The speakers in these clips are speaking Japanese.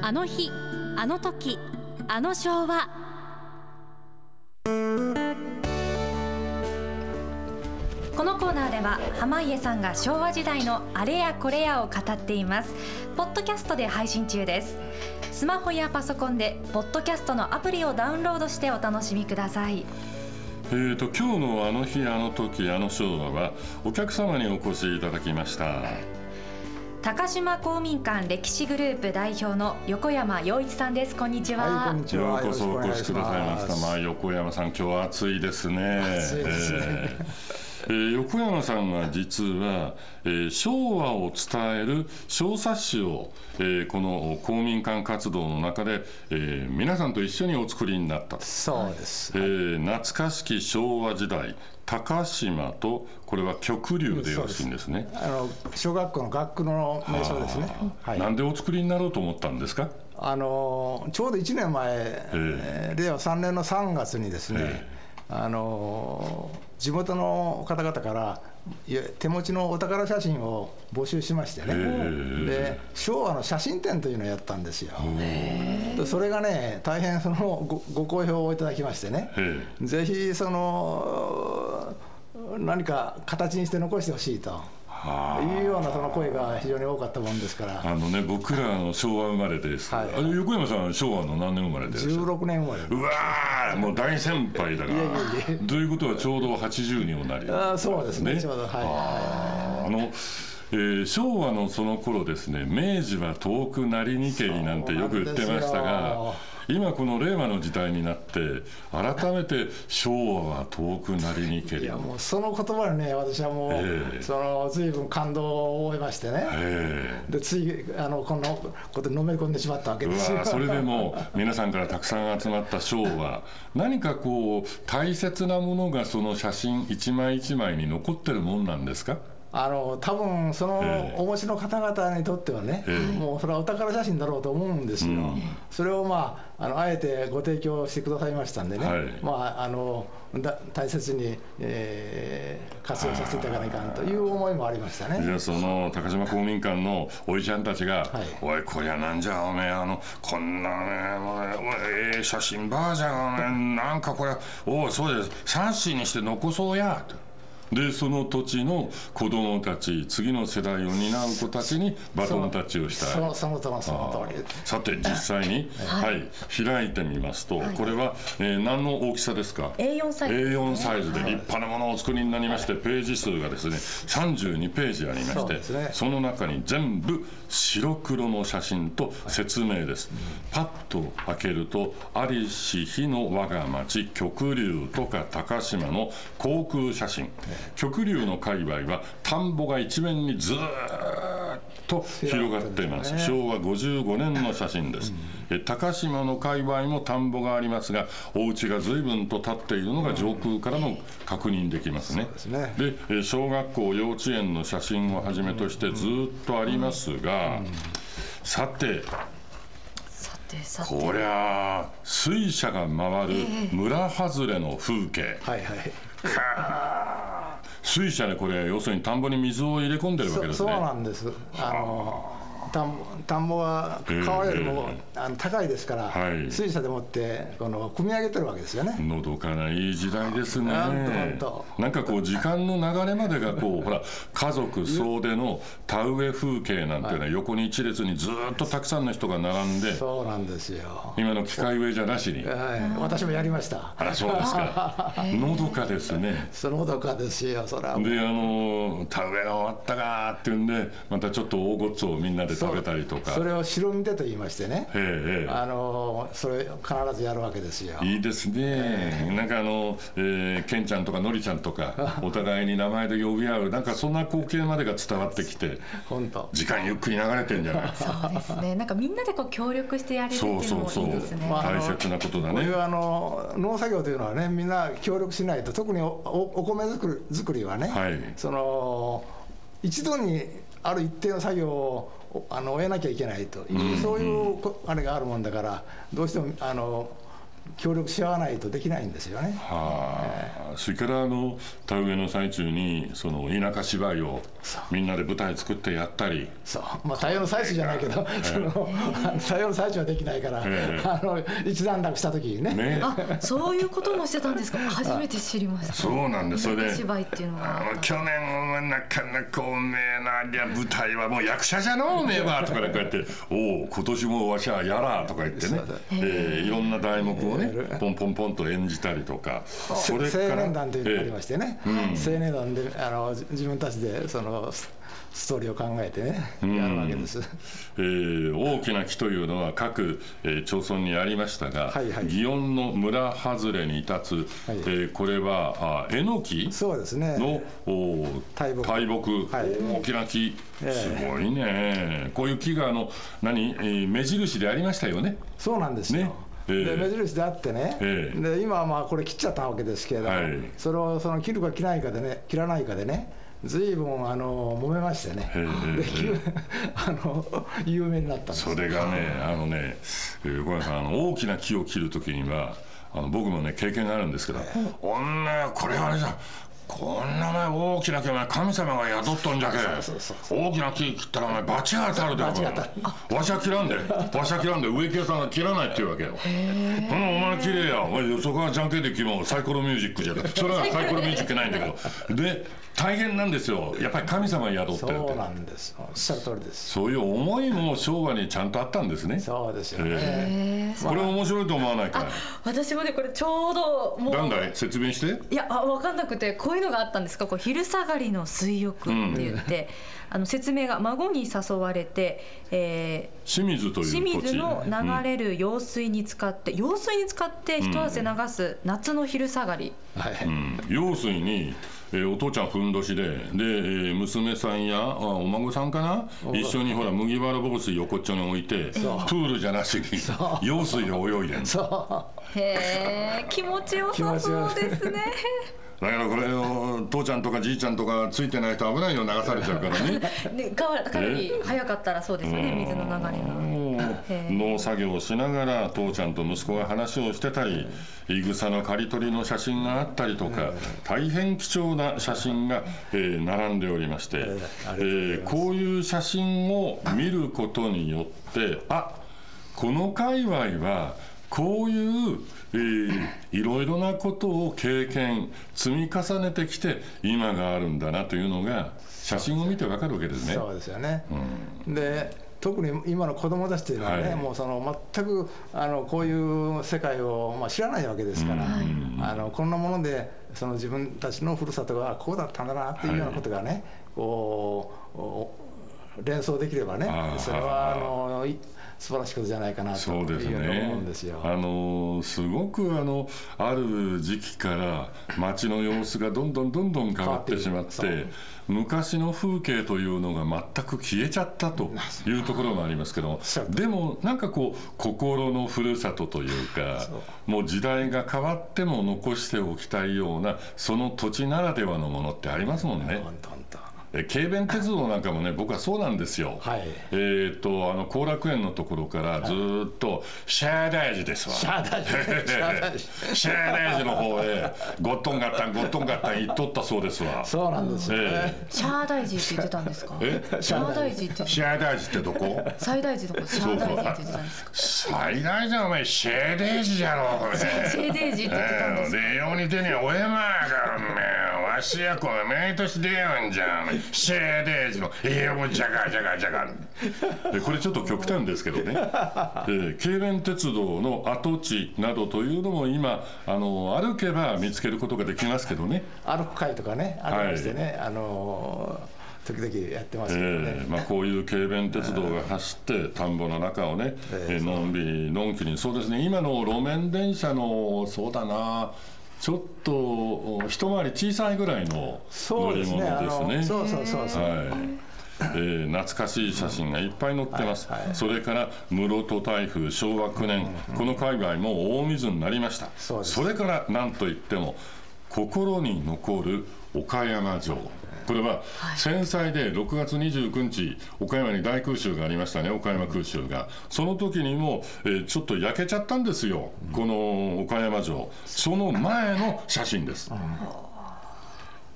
あの日あの時あの昭和。このコーナーでは濱家さんが昭和時代のあれやこれやを語っています。ポッドキャストで配信中です。スマホやパソコンでポッドキャストのアプリをダウンロードしてお楽しみください。えーと今日のあの日あの時あの昭和はお客様にお越しいただきました。高島公民館歴史グループ代表の横山洋一さんです。こんにちは、はい、こんにちは。ようこそお越しくださいました。まあ横山さん今日は暑いですね。暑いですね。えーえー横山さんが実は、えー昭和を伝える小冊子を、えーこの公民館活動の中で、えー皆さんと一緒にお作りになったとそうです。えー懐かしき昭和時代高島とこれは極流でよろしいんですね。あの小学校の学区の名称ですね。はい。なんでお作りになろうと思ったんですか？あのちょうど1年前、えー令和3年の3月にですね、えあの地元の方々から手持ちのお宝写真を募集しましてね、えで昭和の写真展というのをやったんですよ。でそれがね、大変そのごご好評をいただきましてね、えぜひその何か形にして残してほしいと。はいうようなその声が非常に多かったもんですから、あのね僕らの昭和生まれです。はいあれ横山さん昭和の何年生まれでいらっしゃる。16年前うわーもう大先輩だが。いやいやいやということはちょうど80にもなり。あーそうですねちょうどはいあーあの。えー昭和のその頃ですね明治は遠くなりにけりなんてよく言ってましたが今この令和の時代になって改めて昭和は遠くなりにけり。いやもうその言葉にね、私はもう、ええ。その随分感動を覚えましてね、えでついあのこんなことにのめり込んでしまったわけですよ。わそれでも皆さんからたくさん集まった昭和。何かこう大切なものがその写真一枚一枚に残ってるもんなんですか？あの多分そのええ。お持ちの方々にとってはね、ええ。もうそれはお宝写真だろうと思うんですよ、うん。それを、まあ、あのあえてご提供してくださいましたんでね、はい。まあ、あのだ大切に、えー活用させていただかないかんという思いもありましたね。じゃあその高島公民館のおいちゃんたちがはい「おいこりゃなんじゃおめえあのこんなねおええ写真ばあじゃんおめえなんかこれおいそうです。冊子にして残そうや」と。でその土地の子供たち次の世代を担う子たちにバトンタッチをしたい。そのそのとおりそのあ通り。ーさて実際に、はい。開いてみますと、これは、えー何の大きさですか？A4 サイズ。A4 サイズで立派なものをお作りになりまして、ページ数がですね32ページありましてそね。その中に全部白黒の写真と説明です、パッと開けると「ありし日の我が町極流」とか高島の航空写真極流の界隈は田んぼが一面にずーっと広がっています、広昭和55年の写真です、え高島の界隈も田んぼがありますがお家が随分と立っているのが上空からも確認できますね、ですね。でえ小学校幼稚園の写真をはじめとしてずっとありますが、さてさてさて。こりゃあ水車が回る村外れの風景、はいはい。かあ水車でこれ要するに田んぼに水を入れ込んでるわけですね。そそうなんです。あの田んぼ田んぼは川よりも、あの高いですから、はい。水車でもってこの組み上げてるわけですよね。のどかないい時代ですね。ほんとほんとなんかこう時間の流れまでがこう ほら家族総出の田植え風景なんていうのは横に一列にずーっとたくさんの人が並んでそうなんですよ。今の機械植えじゃなしに。はい、私もやりました。あらそうですか。のどかですね。そのどかですよ、それは。であの田植えが終わったかっていうんでまたちょっと大ごっつをみんなで食べたりとか。それを白身手と言いましてね、ええええ。あのそれ必ずやるわけですよ。いいですね、なんかあの、えー、ケンちゃんとかノリちゃんとか、お互いに名前で呼び合う、なんかそんな光景までが伝わってきて、本当。時間ゆっくり流れてんじゃない？そうですね。なんかみんなでこう協力してやれるっていうのもそうそうそう。いいですねまあ大切なことだね。こういうあの農作業というのはね、みんな協力しないと、特におおお米作り作りはね、はい。その一度にある一定の作業をおあの終えなきゃいけないという、うん。そういうこあれがあるもんだから、どうしてもあの協力し合わないとできないんですよね。はあ、それからあの田植えの最中にその田舎芝居をみんなで舞台作ってやったり。そう。まあ、対応の最中じゃないけど、その対応の最中はできないから、ええ。あの一段落した時にね。ね。あそういうこともしてたんですか？初めて知りました。そうなんです。それで芝居っていうのがあの去年はなかなかおめえないや舞台はもう役者じゃのおめえはとかなんか言って「おお今年もわしはやら」とか言ってね。えーいろんな題目をね。ええポンポンポンと演じたりとか。それから青年団というのがありましてね、ええ。うん。青年団であのじ自分たちでそのスストーリーを考えてね、うん。やるわけです。えー大きな木というのは各、えー町村にありましたが、はいはい。祇園の村外れに立つ、はい。えーこれはあえのきそうですね。のお大木。大木、はい。大きな木、ええ。すごいね、こういう木があの何、えー目印でありましたよね。そうなんですよ。ね。ええで目印であってね、ええ。で今はまあこれ切っちゃったわけですけれども、はい。それをその切るか切らないかでね、切らないかでね、ずいぶんあの揉めましてね、あの有名になったんです。それがね、あのね、えー小山さん、あの大きな木を切るときには、あの僕もね、経験があるんですけど、女、これはあれじゃん。こんなお前大きな木お前神様が宿っとんじゃけ大きな木切ったらお前罰が当たる。でわしは切らんで。わしは切らんで植木屋さんが切らないっていうわけよ。うんお前綺麗や。お前そこはじゃんけんで決もサイコロミュージックじゃ それはサイコロミュージックないんだけど。で大変なんですよ。やっぱり神様が宿ってるって。そうなんです。おっしゃる通りです。そういう思いも昭和にちゃんとあったんですね。そうですよね。これ面白いと思わないか私もねこれちょうどもうなんだい？説明して。いやあ分かんなくてこういうのがあったんですか？こう昼下がりの水浴って言って、あの説明が孫に誘われて、え清水というー清水の流れる用水に使って、用水に使って一汗流す夏の昼下がり、はい。うん、用水に、えーお父ちゃんふんどしでで、えー娘さんやあお孫さんかな？一緒にほら麦わら帽子横っちょに置いてプそう。ールじゃなしに用水で泳いでんの。そう。へえ気持ちよさそうですねだけどこれを父ちゃんとかじいちゃんとかついてないと危ないよ流されちゃうからね。ねかわかなり早かったらそうですよね水の流れが。農作業をしながら父ちゃんと息子が話をしてたりいぐさの刈り取りの写真があったりとか大変貴重な写真が、えー並んでおりまして、えーこういう写真を見ることによってあこの界隈はこういう、えーいろいろなことを経験積み重ねてきて今があるんだなというのが写真を見てわかるわけですね。そうですよね。うんで特に今の子供たちというのはね、はいもうその全くあのこういう世界を、まあ、知らないわけですから、うんあのこんなものでその自分たちのふるさとがこうだったんだなっていうようなことがね、こうお連想できればねそれはあのい素晴らしいことじゃないかなというように思うねんですよ。あのすごくあのある時期から街の様子がどんどんどんどん変わってしまって昔の風景というのが全く消えちゃったというところもありますけどでもなんかこう心のふるさとというかもう時代が変わっても残しておきたいようなその土地ならではのものってありますもんね。え軽便鉄道なんかもね僕はそうなんですよ。はい。えー、とあの後楽園のところからずーっとシャー大寺ですわ。シャー大寺シャー大寺 シャー大寺の方へゴットンガッタンゴットンガッタン行っとったそうですわ。そうなんですよね。えシャー大寺って言ってたんですか？え？シャー大寺って。シャー大寺ってどこ？最大寺のこ？とシャー大寺って言ってたんですか？最大寺お前シェーデー寺じゃろこれ。シェーデー寺って言ってたんですか？でようにてねお山がお前わしやこれ毎年出会うんじゃん。シェーデー寺のええもうじゃがじゃがじゃがでこれちょっと極端ですけどね、えー京弁鉄道の跡地などというのも今あの歩けば見つけることができますけどね、歩く会とかね、ありましてね、あの時々やってますけどね。えーまあ、こういう軽便鉄道が走って田んぼの中をね、えええーのんびりのんきに。そうですね。今の路面電車のそうだなちょっとお一回り小さいぐらいの乗り物ですね。そうそうそうそう。はい。えー懐かしい写真がいっぱい載ってます、はいはい。それから室戸台風昭和9年、この海外も大水になりました。そうです。れから何といっても心に残る岡山城これは戦災で6月29日岡山に大空襲がありましたね岡山空襲が。その時にも、えー、ちょっと焼けちゃったんですよ、この岡山城。その前の写真です、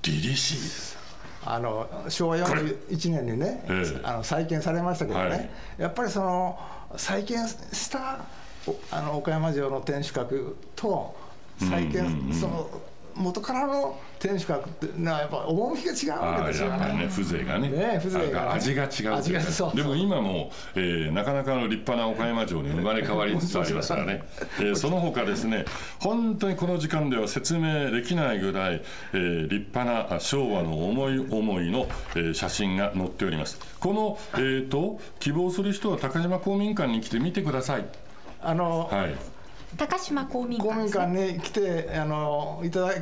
凛々しいです。あの昭和41年にね、ええ、あの再建されましたけどね、はい、やっぱりその再建したあの岡山城の天守閣と再建、その元からの天守閣ってのはやっぱ趣が違うわけですよね。ね風情がね。ね風情が、ね、味が違う味がそうでも今も、えー、なかなかの立派な岡山城に生まれ変わりつつありますからね。えー、その他ですね、本当にこの時間では説明できないぐらい、えー、立派な昭和の思い思いの、えー、写真が載っております。この、えーと、希望する人は高島公民館に来て見てください。あの、はい、高島公民館、ね、公民館に来てあのいただ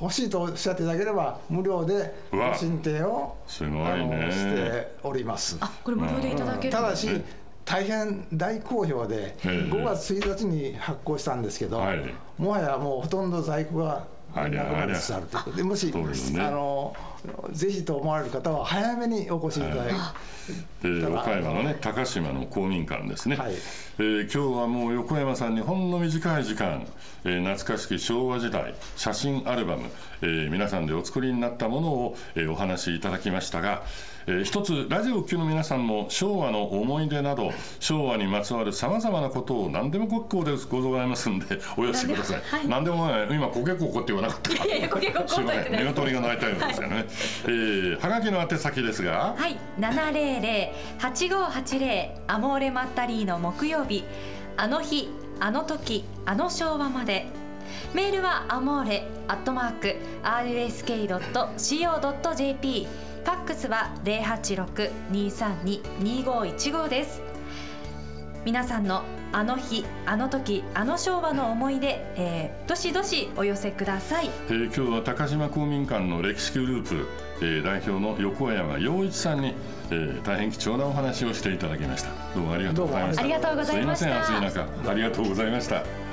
欲しいとおっしゃっていただければ無料でご申請をすごい、ね、しております。あこれ無料でいただけるただし大変大好評で5月1日に発行したんですけど、はい、もはやもうほとんど在庫がなくなりつつあるということでもし、ね、あのぜひと思われる方は早めにお越しいただいて、えー、岡山のね高島の公民館ですね、はい、えー、今日はもう横山さんにほんの短い時間、えー、懐かしき昭和時代写真アルバム、えー、皆さんでお作りになったものを、えー、お話しいただきましたが、えー、一つラジオ級の皆さんも昭和の思い出など昭和にまつわるさまざまなことを何でも結構でございますんでお寄せください、はい、何でも、ね、今コケココって言わなかった。かいやいやコケココすいません。鶏が鳴いたようですよね、はい、えー、はがきの宛先ですが。はい。700-8580アモーレマッタリーの木曜日。あの日あの時あの昭和まで。メールはアモーレアットマーク RSK.CO.JP ファックスは086-232-2515です皆さんのあの日あの時あの昭和の思い出、えー、どしどしお寄せください、えー、今日は高島公民館の歴史グループ、えー、代表の横山洋一さんに、えー、大変貴重なお話をしていただきました。どうもありがとうございました。ありがとうございました。すいません暑い中。ありがとうございました